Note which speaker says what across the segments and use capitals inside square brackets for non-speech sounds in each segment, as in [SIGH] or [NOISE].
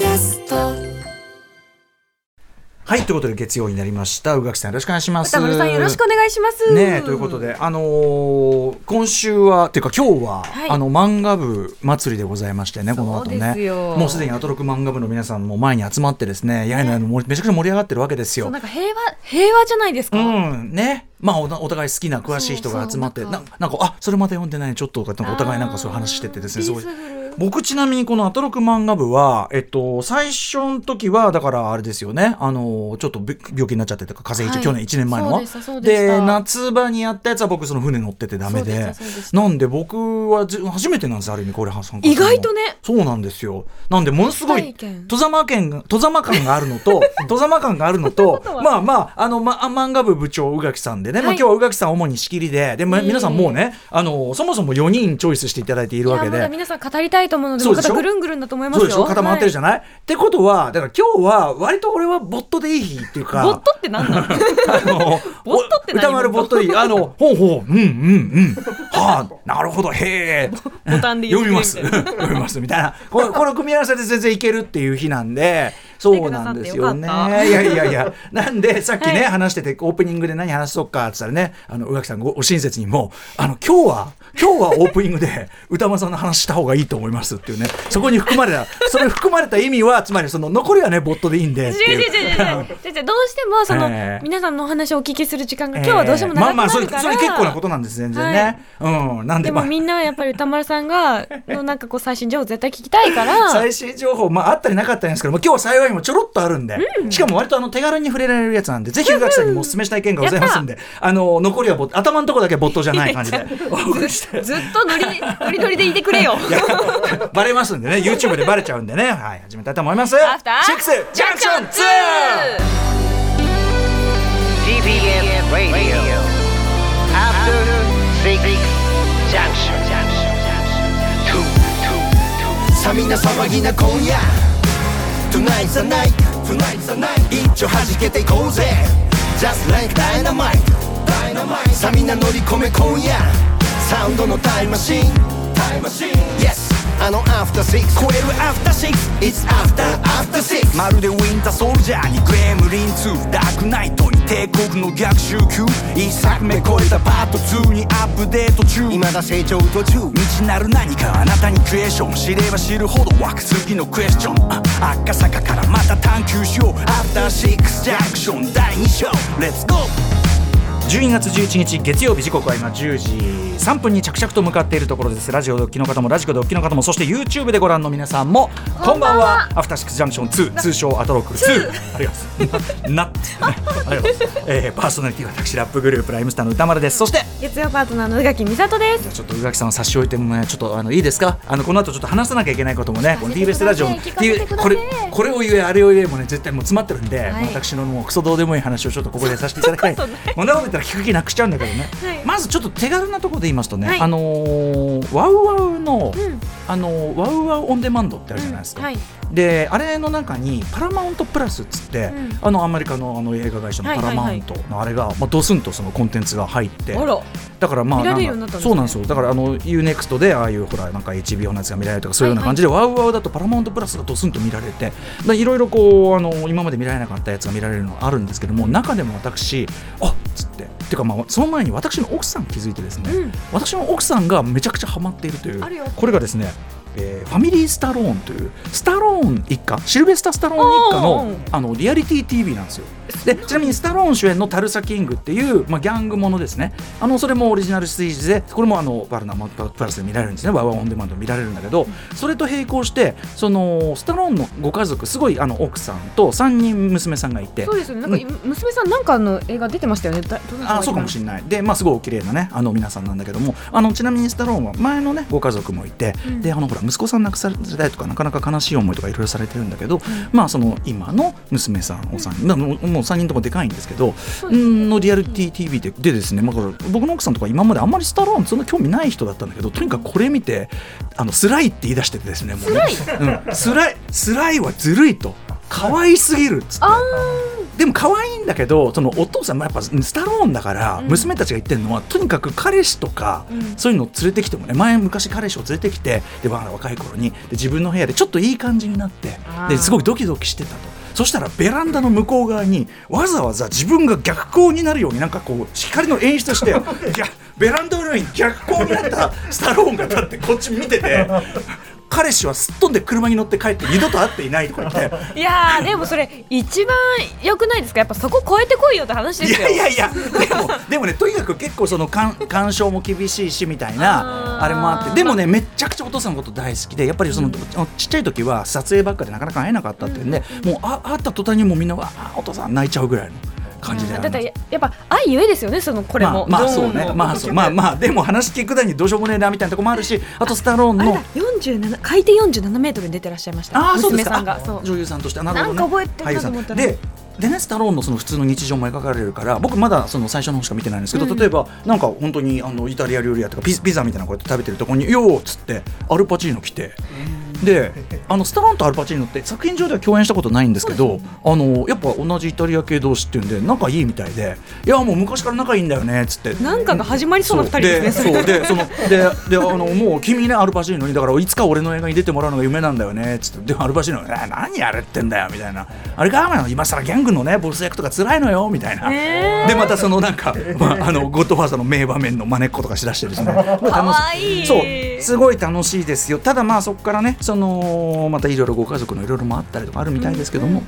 Speaker 1: キャスト。
Speaker 2: はいということで月曜になりました。宇垣さんよろしくお願いします。
Speaker 3: 歌丸さんよろしくお願いします。
Speaker 2: ねということで、あのー今週はっていうか今日は、
Speaker 3: はい。
Speaker 2: あの漫画部祭りでございましてねこの後
Speaker 3: そうで
Speaker 2: ね。もうすでにアトロク漫画部の皆さんも前に集まってですねやいのやいのもめちゃくちゃ盛り上がってるわけですよ。
Speaker 3: なんか平和平和じゃないですか？
Speaker 2: うんね。まあおお互い好きな詳しい人が集まって
Speaker 3: そうそう
Speaker 2: ななんかあそれまだ読んでないちょっととかなんかお互いなんかそういう話しててですねすごい
Speaker 3: ピー
Speaker 2: 僕ちなみにこのアトロク漫画部は、えっと、最初の時はだからあれですよね。あのちょっとび病気になっちゃってとか風邪ひ
Speaker 3: はい。
Speaker 2: 去年1年前の。
Speaker 3: そうで
Speaker 2: 夏場にやったやつは僕その船乗っててダメで。なんで僕はず初めてなんですある意味これ参加するの
Speaker 3: 意外とね。
Speaker 2: そうなんですよ。なんでものすごい戸様感が戸様感があるのと [LAUGHS] 戸様感があるのとまあまああの、ま、あ漫画部部長宇垣さんでね、まあ、
Speaker 3: はい
Speaker 2: 今日は宇垣さん主に仕切りでで、ま皆さんもうねあのそもそも4人チョイスしていただいているわけで。
Speaker 3: 皆さん語りたいと思うので、
Speaker 2: そうでしょ？
Speaker 3: またぐるんぐるんだと思いますよ。
Speaker 2: そうでしょ？固まってるじ
Speaker 3: ゃ
Speaker 2: ゃない、ってことはだから今日は割と俺はボットでいい日っていうか。
Speaker 3: ボットって何なの？
Speaker 2: あの
Speaker 3: ボットって何？
Speaker 2: 歌丸ボットでい。いあのほうほう。うんうんうん。はあなるほど。へえ。
Speaker 3: ボタンで
Speaker 2: 読みます。読みます。みたいな。これこの組み合わせで全然いけるっていう日なんで。[LAUGHS] そうなんですよね。いやいやいや。なんでさっきね、話しててオープニングで何話そうかって言ったらねあの宇垣さんごご親切にもあの今日は今日はオープニングで歌間さんの話した方がいいと思いますっていうね。そこに含まれたそれ含まれた意味はつまりその残りはねボットでいいんで。[LAUGHS]
Speaker 3: どうしてもその、
Speaker 2: ええ
Speaker 3: 皆さんのお話をお聞きする時間が今日はどうしても長く
Speaker 2: まあまあそれ
Speaker 3: なるから、
Speaker 2: それ結構なことなんです全然ね、うんなんでまあ。
Speaker 3: でもみんなはやっぱり歌丸さんがのなんかこう最新情報絶対聞きたいから。[LAUGHS]
Speaker 2: 最新情報、まあ、あったりなかったんですけど、まあ、今日は幸いにもちょろっとあるんで、しかも割とあの手軽に触れられるやつなんで、ぜひ宇垣さんにもお勧めしたい件がございますんで、あの残りはボッ頭のところだけ没頭じゃない感じで。[LAUGHS] お送りして。
Speaker 3: ずっとノリ [LAUGHS] ノリノリでいてくれよ。
Speaker 2: バレますんでね。YouTube でバレちゃうんでね。はい始めたいと思います。
Speaker 3: アフター
Speaker 2: シックスジャンクション
Speaker 4: 2DBS Radio. After Six ナ
Speaker 5: さみな騒ぎな今夜 Tonight's the night. Tonight's けていこうぜ。Just ダイナマイトさみな乗り込め今夜サウンドのタイムマシン。タイムマシン Yes あの After Six 超える After Six It's After After Six
Speaker 6: まるでウィンターソルジャーにグレムリン2ダークナイトに帝国の逆襲級。一作目超えたパート2にアップデート中。
Speaker 5: 未だ成長途中。
Speaker 6: 未知なる何かあなたにクエスチョン知れば知るほど湧く次のクエスチョン。あ赤坂からまた探求しよう。アフターシックスジャンクション第2章。レッツゴー
Speaker 2: 12月11日月曜日時刻は今10時3分に着々と向かっているところです。ラジオドッキの方もラジコドッキの方もそして YouTube でご覧の皆さんもこんばんは。アフターシックスジャンクション2通称アトロック2ありがとうございます。ななってねありがとうございます、えーパーソナリティは私ラップグループライムスターの歌丸です。そして
Speaker 3: 月曜パートナーの宇垣美里です。
Speaker 2: ちょっと宇垣さんを差し置いてもねちょっとあのいいですか？あのこの後ちょっと話さなきゃいけないこともねこの TBS ラジオこれこれを言えあれを言えもね絶対もう詰まってるんで、
Speaker 3: はい。
Speaker 2: 私のもうクソどうでもいい話をちょっとここでさせていただきたい。
Speaker 3: そんなことない
Speaker 2: こんなこと言ったら聞く気なくしちゃうんだけどね、
Speaker 3: はい。
Speaker 2: まずちょっと手軽なところで言いますとね、
Speaker 3: はい。
Speaker 2: あのーワウワウの、
Speaker 3: うん。
Speaker 2: あのーワウワウオンデマンドってあるじゃないですか、
Speaker 3: はい。
Speaker 2: であれの中にパラマウントプラスっつって、
Speaker 3: うん。
Speaker 2: あのアメリカのあの映画会社のパラマウントのあれが、まあ、ドスンとそのコンテンツが入ってだからまあなんか
Speaker 3: ね。
Speaker 2: そうなんですよ。だからあの UNEXT でああいうほらなんか HBO のやつが見られるとかそういうような感じで、ワウワウだとパラマウントプラスがドスンと見られてでいろいろこうあの今まで見られなかったやつが見られるのがあるんですけども中でも私あっつっててかまあその前に私の奥さん気づいてですね、
Speaker 3: うん。
Speaker 2: 私の奥さんがめちゃくちゃハマっているという
Speaker 3: あるよ。
Speaker 2: これがですねえーファミリースタローンというスタローン一家シルベスタ・スタローン一家
Speaker 3: お
Speaker 2: の
Speaker 3: ー。
Speaker 2: あのリアリティ TV なんですよ。でちなみにスタローン主演の「タルサ・キング」っていう、まあ、ギャングものですね。あのそれもオリジナルシリーズでこれもあのバルナマプラスで見られるんですね。ワウワウオンデマンドで見られるんだけどそれと並行してそのスタローンのご家族すごいあの奥さんと3人娘さんがいて。
Speaker 3: そうですよね。なんか、娘さんなんかの映画出てましたよね。
Speaker 2: あそうかもしれない。でまあすごいお綺麗なねあの皆さんなんだけどもあのちなみにスタローンは前のねご家族もいて、であのほら息子さん亡くされたりとかなかなか悲しい思いとかいろいろされてるんだけど、まあその今の娘さんお三人、まあもうもう3人ともでかいんですけど、うんのリアル TTV ででですね、まあ、これ僕の奥さんとか今まであんまりスタローンそんな興味ない人だったんだけどとにかくこれ見てあのスライって言い出しててですねもうね。うん、スライスライはずるいと。可愛すぎるっつって。でも可愛いんだけどそのお父さんもやっぱスタローンだから、娘たちが言ってるのはとにかく彼氏とか、そういうのを連れてきてもね前昔彼氏を連れてきてで、まあ、若い頃にで自分の部屋でちょっといい感じになってですごくドキドキしてたと。そしたらベランダの向こう側にわざわざ自分が逆光になるようになんかこう光の演出して [LAUGHS] ベランダの上に逆光になったスタローンが立ってこっち見てて彼氏はすっ飛んで車に乗って帰って二度と会っていないとか言って。
Speaker 3: いやーでもそれ一番良くないですか？やっぱそこ超えてこいよって話で
Speaker 2: い
Speaker 3: すよ。
Speaker 2: やいやいやでもでもねとにかく結構その干 [LAUGHS] 干渉も厳しいしみたいな
Speaker 3: あ
Speaker 2: れもあって。でもねめっちゃくちゃお父さんのこと大好きでやっぱりその、ちっちゃい時は撮影ばっかでなかなか会えなかったっていうんで、もうあ会った途端にもうみんなはあお父さん泣いちゃうぐらいの感じで、
Speaker 3: だってややっぱ愛ゆえですよねそのこれも、
Speaker 2: まあ、まあそうね。まあそう。まあまあでも話聞くだにどうしようもねえなみたいなとこもあるしあとスタローンの
Speaker 3: あれだ47海底47メートルに出てらっしゃいました。
Speaker 2: ああそうですか。女優さんとして。なるほど、ね、
Speaker 3: なんか覚えてると思ったら。
Speaker 2: ででねスタローンのその普通の日常も描かれるから僕まだその最初の方しか見てないんですけど、例えばなんか本当にあのイタリア料理屋とかピピザみたいなのこうやって食べてるところに「よー」っつってアルパチーノ来て。であのスタローンとアルパチーノって作品上では共演したことないんですけどあのやっぱ同じイタリア系同士っていうんで仲いいみたいで「いやもう昔から仲いいんだよね」っつって。
Speaker 3: なんかが始まりそうな二人ですね
Speaker 2: そう。でそのでであのもう君ねアルパチーノにだからいつか俺の映画に出てもらうのが夢なんだよねっつって。でアルパチーノが「え何やれってんだよ」みたいな「あれか今更ギャングのねボス役とか辛いのよ」みたいな、
Speaker 3: へー。
Speaker 2: でまたそのなんか、まあ、あのゴッドファーザーの名場面の真似っことかしだしてですね。
Speaker 3: かわいい。
Speaker 2: そう。すごい楽しいですよ。ただまあそこからねそのまたいろいろご家族のいろいろもあったりとかあるみたいですけども、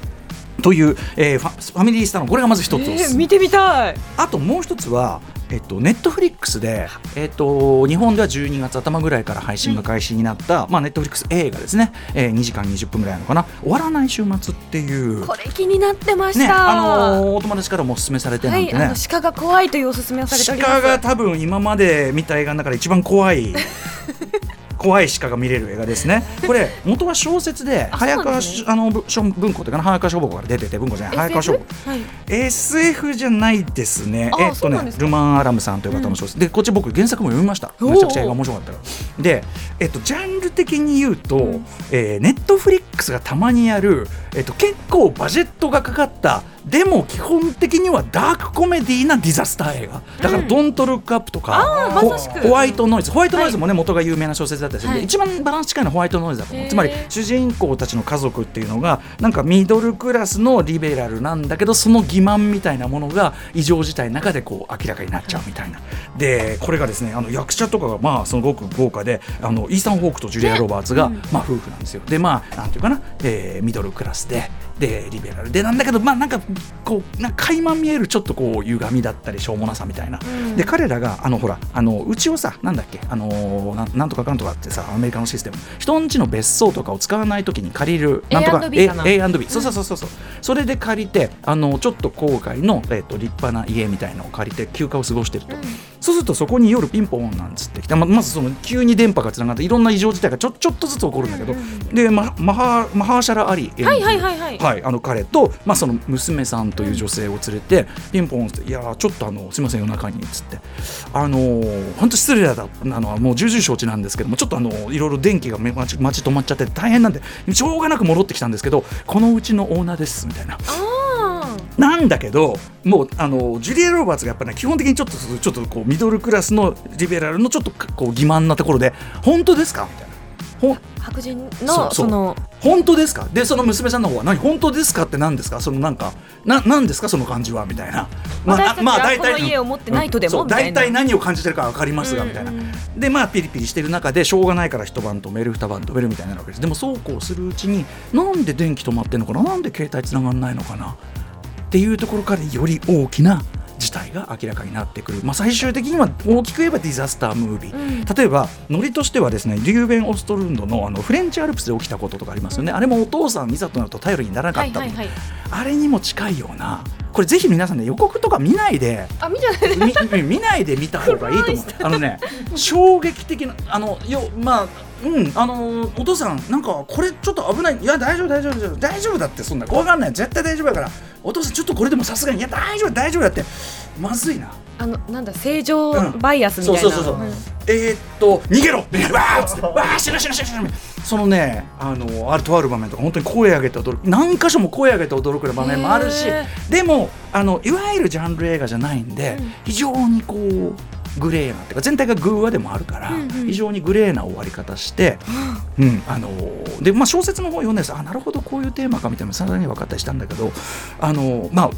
Speaker 2: という、えーファファミリースターのこれがまず一つ
Speaker 3: えー見てみたい。
Speaker 2: あともう一つは、えっと、ネットフリックスで、えっと、日本では12月頭ぐらいから配信が開始になった、まあ、ネットフリックス映画ですね、えー、2時間20分ぐらいなのかな「終わらない週末」っていう。
Speaker 3: これ気になってました、
Speaker 2: ね、あのーお友達からもお勧めされてんてね、
Speaker 3: あの鹿が怖いというおすすめをされております。
Speaker 2: 鹿が多分今まで見た映画の中で一番怖い [LAUGHS] 怖い鹿が見れる映画ですねこれ元は小説で
Speaker 3: あ
Speaker 2: 早川あの文庫というかな早川書房から出てて文庫じゃない早川書？房
Speaker 3: はい
Speaker 2: SF じゃないですね。
Speaker 3: あ
Speaker 2: えっとねルマン・アラムさんという方の小説、でこっち僕原作も読みました。めちゃくちゃ映画面白かったから。で、えっとジャンル的に言うと、
Speaker 3: ん
Speaker 2: えーネットフリックスがたまにやるえっと結構バジェットがかかった。でも基本的にはダークコメディなディザスター映画。だから「ドントルックアップとか、
Speaker 3: あー
Speaker 2: ホホワイトノイズ。ホワイトノイズもね、元が有名な小説だったりするんで、
Speaker 3: はい。
Speaker 2: 一番バランス近いのはホワイトノイズだと思う。つまり主人公たちの家族っていうのがなんかミドルクラスのリベラルなんだけどその欺瞞みたいなものが異常事態の中でこう明らかになっちゃうみたいな。でこれがですねあの役者とかがまあすごく豪華であのイーサン・ホークとジュリア・ロバーツが、まあ、夫婦なんですよ。でまあなんていうかな、えーミドルクラスででリベラル。でなんだけどまあなんかこうなんか垣間見えるちょっとこう歪みだったりしょうもなさみたいな、で彼らがあのほらあのうちをさなんだっけあのーなんなんとかかんとかってさアメリカのシステム。人んちの別荘とかを使わないときに借りるなんとか
Speaker 3: A&B
Speaker 2: A&B そうそうそうそうそう。それで借りてあのちょっと郊外の、えっと立派な家みたいのを借りて休暇を過ごしてると、そうするとそこに夜ピンポンなんつってきてままずその急に電波がつながっていろんな異常事態がちょちょっとずつ起こるんだけど、でママハマハーシャラ・アリ演じる
Speaker 3: はいはいはいはい。
Speaker 2: はい、あの彼と、まあ、その娘さんという女性を連れて、ピンポンって「いやーちょっとあのすみません夜中に」っつって。あのー本当失礼だなのはもう重々承知なんですけどもちょっとあのいろいろ電気がめ待ち待ち止まっちゃって大変なんでしょうがなく戻ってきたんですけどこのうちのオーナーですみたいな。
Speaker 3: あ
Speaker 2: なんだけどもうあのジュリア・ロバーツがやっぱね基本的にちょっとちょっとこうミドルクラスのリベラルのちょっとこう欺瞞なところで本当ですか？みたいな。ほ
Speaker 3: 白人の
Speaker 2: そ
Speaker 3: の
Speaker 2: 本当ですか？でその娘さんの方は何？本当ですかって何ですか？そのなんかな何ですか？その感じは？みたいな。
Speaker 3: 私たちは
Speaker 2: 大体
Speaker 3: 家を持ってないとでも？
Speaker 2: そう
Speaker 3: みたいな。
Speaker 2: 大体何を感じてるか分かりますが
Speaker 3: うん。
Speaker 2: みたいな。でまあピリピリしてる中でしょうがないから一晩止める二晩止めるみたいになるわけです。でもそうこうするうちになんで電気止まってんのかな？なんで携帯繋がんないのかな？っていうところからより大きな事態が明らかになってくる、まあ、最終的には大きく言えばディザスタームービー、例えばノリとしてはですねリューベン・オストルンドのあのフレンチアルプスで起きたこととかありますよね、あれもお父さんいざとなると頼りにならなかった、
Speaker 3: はいはいはい。
Speaker 2: あれにも近いような。これぜひ皆さんね予告とか見ないで。
Speaker 3: あ見てない
Speaker 2: み見ないで見た方がいいと思う。あのね衝撃的なあのよまあうん。あのお父さんなんかこれちょっと危ない。いや大丈夫大丈夫大丈夫。大丈夫だってそんな。怖がんない。絶対大丈夫やから。お父さんちょっとこれでもさすがにいや大丈夫大丈夫だって。まずいな。
Speaker 3: あのなんだ正常
Speaker 2: うん。
Speaker 3: バイアスみたいな。
Speaker 2: そうそうそうそう、
Speaker 3: ん。
Speaker 2: えーっと逃げろ。で [LAUGHS] わーっつって。わー死ぬ死ぬ死ぬ死ぬ。そのねあのあるとある場面とか本当に声上げて驚く。何箇所も声上げて驚く場面もあるし。
Speaker 3: へ
Speaker 2: でもあのいわゆるジャンル映画じゃないんで、非常にこうグレーなっていうか全体が偶話でもあるから、非常にグレーな終わり方して、うん。あのでまあ、小説の方読んでさあなるほどこういうテーマかみたいなのさらに分かったりしたんだけどあのまあ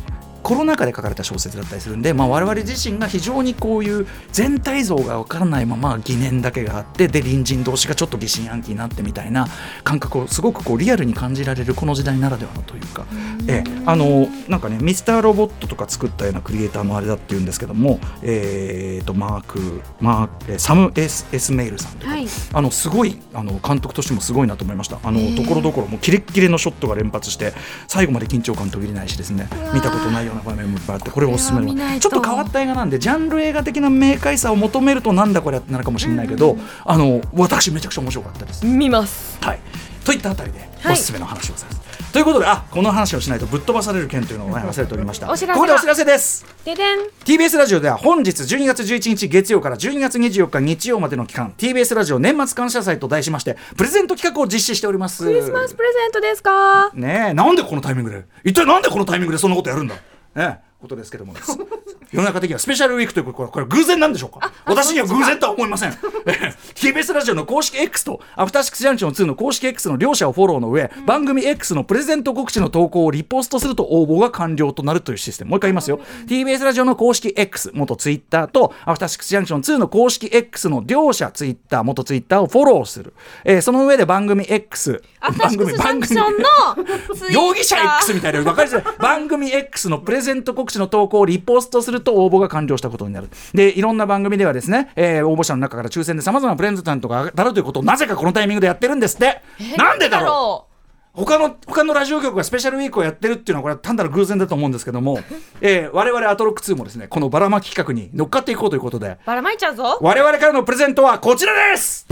Speaker 2: コロナ禍で書かれた小説だったりするんで、まあ、我々自身が非常にこういう全体像が分からないまま疑念だけがあってで隣人同士がちょっと疑心暗鬼になってみたいな感覚をすごくこうリアルに感じられるこの時代ならではのというか、ええあのなんかねミスターロボットとか作ったようなクリエイターもあれだっていうんですけども、えー、とマークマークえーサム・エス・エスメイルさんとか、
Speaker 3: はい。
Speaker 2: あのすごいあの監督としてもすごいなと思いました。あのところどころもうキレッキレのショットが連発して最後まで緊張感途切れないしですね。見たことないような場面もいっぱいあってこれをおすすめちょっと変わった映画なんでジャンル映画的な明快さを求めるとなんだこれってなるかもしれないけど、あの私めちゃくちゃ面白かったです。
Speaker 3: 見ます。
Speaker 2: はい、といったあたりで
Speaker 3: はい。
Speaker 2: おすすめの話をさせて、ということであこの話をしないとぶっ飛ばされる件というのを、ね、忘れておりました。
Speaker 3: お知らせが
Speaker 2: ここでお知らせです。
Speaker 3: ででん。
Speaker 2: TBS ラジオでは本日12月11日月曜から12月24日日曜までの期間 TBS ラジオ年末感謝祭と題しましてプレゼント企画を実施しております。
Speaker 3: クリスマスプレゼントですか？
Speaker 2: ねえなんでこのタイミングで？一体なんでこのタイミングでそんなことやるんだ？ねえことですけども [LAUGHS] 世の中的にはスペシャルウィークということこれこれ偶然なんでしょうか？私には偶然とは思いません。え [LAUGHS] え [LAUGHS] TBS ラジオの公式 X とアフターシックスジャンクション2の公式 X の両者をフォローの上、番組 X のプレゼント告知の投稿をリポストすると応募が完了となるというシステム。もう一回言いますよ。TBS ラジオの公式 X 元 Twitter とアフターシックスジャンクション2の公式 X の両者 Twitter 元 Twitter をフォローする、えーその上で番組 X
Speaker 3: アフターシックスジャンクションの [LAUGHS]
Speaker 2: 容疑者 X みたいな分かりづらい番組 X のプレゼント告知の投稿をリポストすると応募が完了したことになる。でいろんな番組ではですね、えー応募者の中から抽選でさまざまなプレゼントが当たるということをなぜかこのタイミングでやってるんですって、なんでだろう。他の他のラジオ局がスペシャルウィークをやってるっていうのはこれは単なる偶然だと思うんですけども、[LAUGHS] えー我々アトロック2もですねこのばらまき企画に乗っかっていこうということで。
Speaker 3: ばらまいちゃうぞ。
Speaker 2: 我々からのプレゼントはこちらです。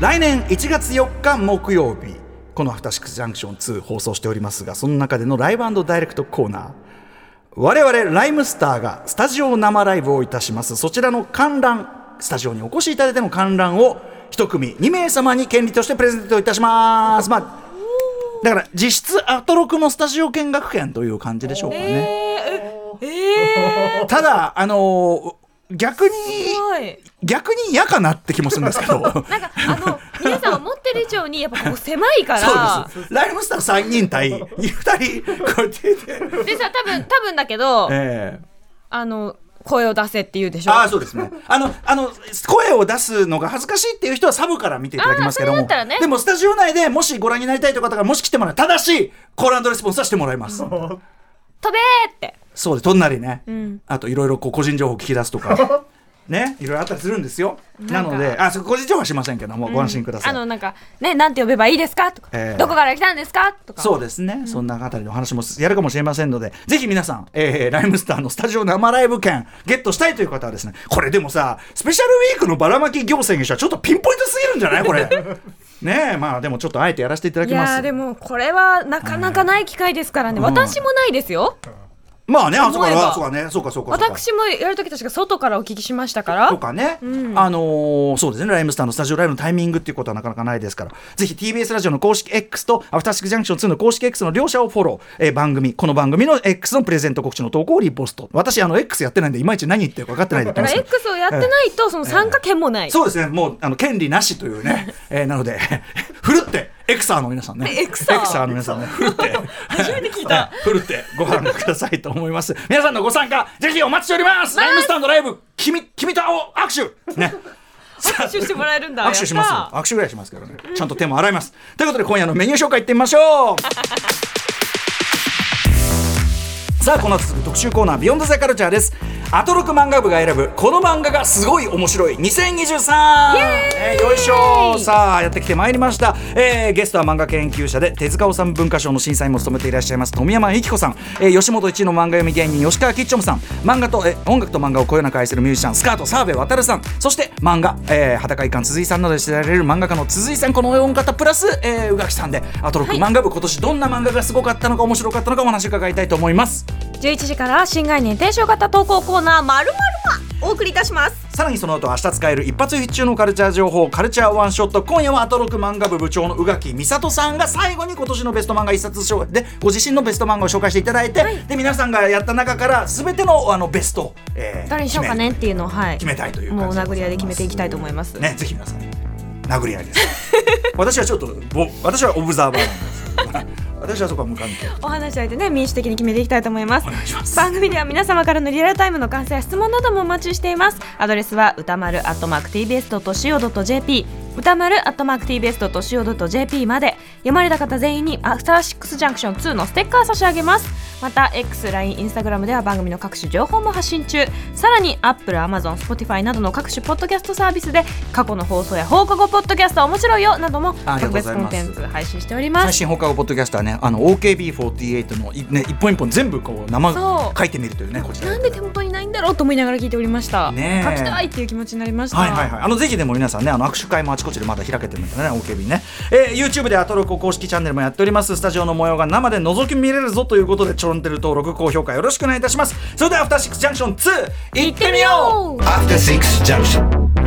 Speaker 2: 来年1月4日木曜日この「アフターシックスジャンクション2」放送しておりますがその中でのライブダイレクトコーナー。我々ライムスターがスタジオ生ライブをいたします。そちらの観覧スタジオにお越しいただいての観覧を一組2名様に権利としてプレゼントいたします。まあだから実質アトロクのスタジオ見学券という感じでしょうかね、
Speaker 3: えー、え [LAUGHS]
Speaker 2: ただあのー逆に逆に嫌かなって気もするんですけど。[LAUGHS]
Speaker 3: なんかあの皆さん思ってる以上にやっぱここ狭いから。
Speaker 2: そうです。ライムスター3人対2人こうやってて、
Speaker 3: でさ多分多分だけど [LAUGHS]
Speaker 2: ええ。
Speaker 3: あの声を出せって言うでしょ？
Speaker 2: ああそうですね。あのあの声を出すのが恥ずかしいっていう人はサブから見ていただきますけども。
Speaker 3: ね。
Speaker 2: でもスタジオ内でもしご覧になりたいという方がもし来てもらうただしコールレスポンスはしてもらいます。
Speaker 3: 飛べーって。
Speaker 2: そうです。とんなりね、
Speaker 3: ん。
Speaker 2: あといろいろこう個人情報聞き出すとかねいろいろあったりするんですよ。なのであそ個人情報はしませんけども、ご安心ください。
Speaker 3: あのなんかねなんて呼べばいいですか？とか、
Speaker 2: ええ。
Speaker 3: どこから来たんですか？とか。
Speaker 2: そうですね、そんなあたりの話もやるかもしれませんので、ぜひ皆さん、えーライムスターのスタジオ生ライブ券、ゲットしたいという方はですね、これでもさ、スペシャルウィークのばらまき行政にしては、ちょっとピンポイントすぎるんじゃない？これ。[LAUGHS] ねえ、まあでもちょっとあえてやらせていただ
Speaker 3: い
Speaker 2: きます。
Speaker 3: やーでもこれはなかなかない機会ですからね、
Speaker 2: うん。
Speaker 3: 私もないですよ
Speaker 2: まあね、あそこ
Speaker 3: 思えば。
Speaker 2: は、そうかね、そうかそうかそうか。
Speaker 3: 私もやるとき確か外からお聞きしましたから。
Speaker 2: とかね、あのーそうですね、ライムスターのスタジオライブのタイミングっていうことはなかなかないですから、ぜひ TBS ラジオの公式 X とアフターシックスジャンクション2の公式 X の両者をフォロー、えー番組、この番組の X のプレゼント告知の投稿をリポスト。私、あの X やってないんで、いまいち何言ってるか分かってないで
Speaker 3: X をやってないとその参加権もない、
Speaker 2: そうですね、もうあの権利なしというね、えーなので、[LAUGHS] ふるって、エクサーの皆さんね、
Speaker 3: エクサー。
Speaker 2: の皆さんね、ふるって、初めて聞いた、ふるってご覧くださいと思います。皆さんのご参加、ぜひお待ちしております。ライムスターのライブ、君、君と握手、ね。[LAUGHS]
Speaker 3: 握手してもらえるんだ
Speaker 2: 握手します握手ぐらいしますけどね。ちゃんと手も洗います。ということで今夜のメニュー紹介いってみましょう。さあこの後特集コーナー「ビヨンドザカルチャーですアトロク漫画部が選ぶこの漫画がすごい面白い。2023えーよいしょ。さあやってきてまいりました、えーゲストは漫画研究者で手塚治虫文化賞の審査員も務めていらっしゃいます。富山由紀子さん、えー吉本一の漫画読み芸人吉川吉チョムさん。漫画と、えー音楽と漫画をこよなく愛するミュージシャンスカート澤部渉さん。そして漫画、えー、裸一貫鈴井さんなどで知られる漫画家の鈴井さん。この4方プラス、えー、宇垣さんでアトロク漫画部、今年どんな漫画がすごかったのか面白かったのかお話を伺いたいと思います
Speaker 3: 11時から新概念提唱型投稿コーナーまるまるま
Speaker 1: お送りいたします。
Speaker 2: さらにその後明日使える一発必中のカルチャー情報カルチャーワンショット今夜はアトロク漫画部部長の宇垣美里さんが最後に今年のベスト漫画一冊賞でご自身のベスト漫画を紹介していただいて、で皆さんがやった中から全てのあのベスト、えー
Speaker 3: 誰にしようかねっていうのをはい
Speaker 2: 決めたいという
Speaker 3: もう殴り合いで決めていきたいと思います。
Speaker 2: ねぜひ皆さん殴り合いです。[LAUGHS] 私はちょっとぼ私はオブザーバーなんで。す私はそこは無関係。
Speaker 3: お話し相手ね民主的に決めていきたいと思います。
Speaker 2: お願いします。
Speaker 3: 番組では皆様からのリアルタイムの感想や質問などもお待ちしています。アドレスは歌丸 @tbs.co.jp 歌丸 @tbs.co.jp まで。読まれた方全員にアフターシックスジャンクション2のステッカー差し上げます。また X、LINE、Instagram では番組の各種情報も発信中。さらに Apple、Amazon、Spotify などの各種ポッドキャストサービスで過去の放送や放課後ポッドキャスト面白いよなども特別コンテンツ配信しております。
Speaker 2: 最新放課後ポッドキャストはねあの OKB48 のいね一本一本全部こう生書いてみるというねこちら。
Speaker 3: なんで手元だろうと思いながら聞いておりました。
Speaker 2: ねえ。
Speaker 3: 書きたいっていう気持ちになりました。
Speaker 2: はいはいはい、あのぜひでも皆さんねあの握手会もあちこちでまだ開けてるんでね OKB ね、えー、YouTube でアトロコ公式チャンネルもやっております。スタジオの模様が生で覗き見れるぞということでチョロンテル登録高評価よろしくお願いいたします。それではアフターシックスジャンクション2いってみよう。
Speaker 5: After Six Junction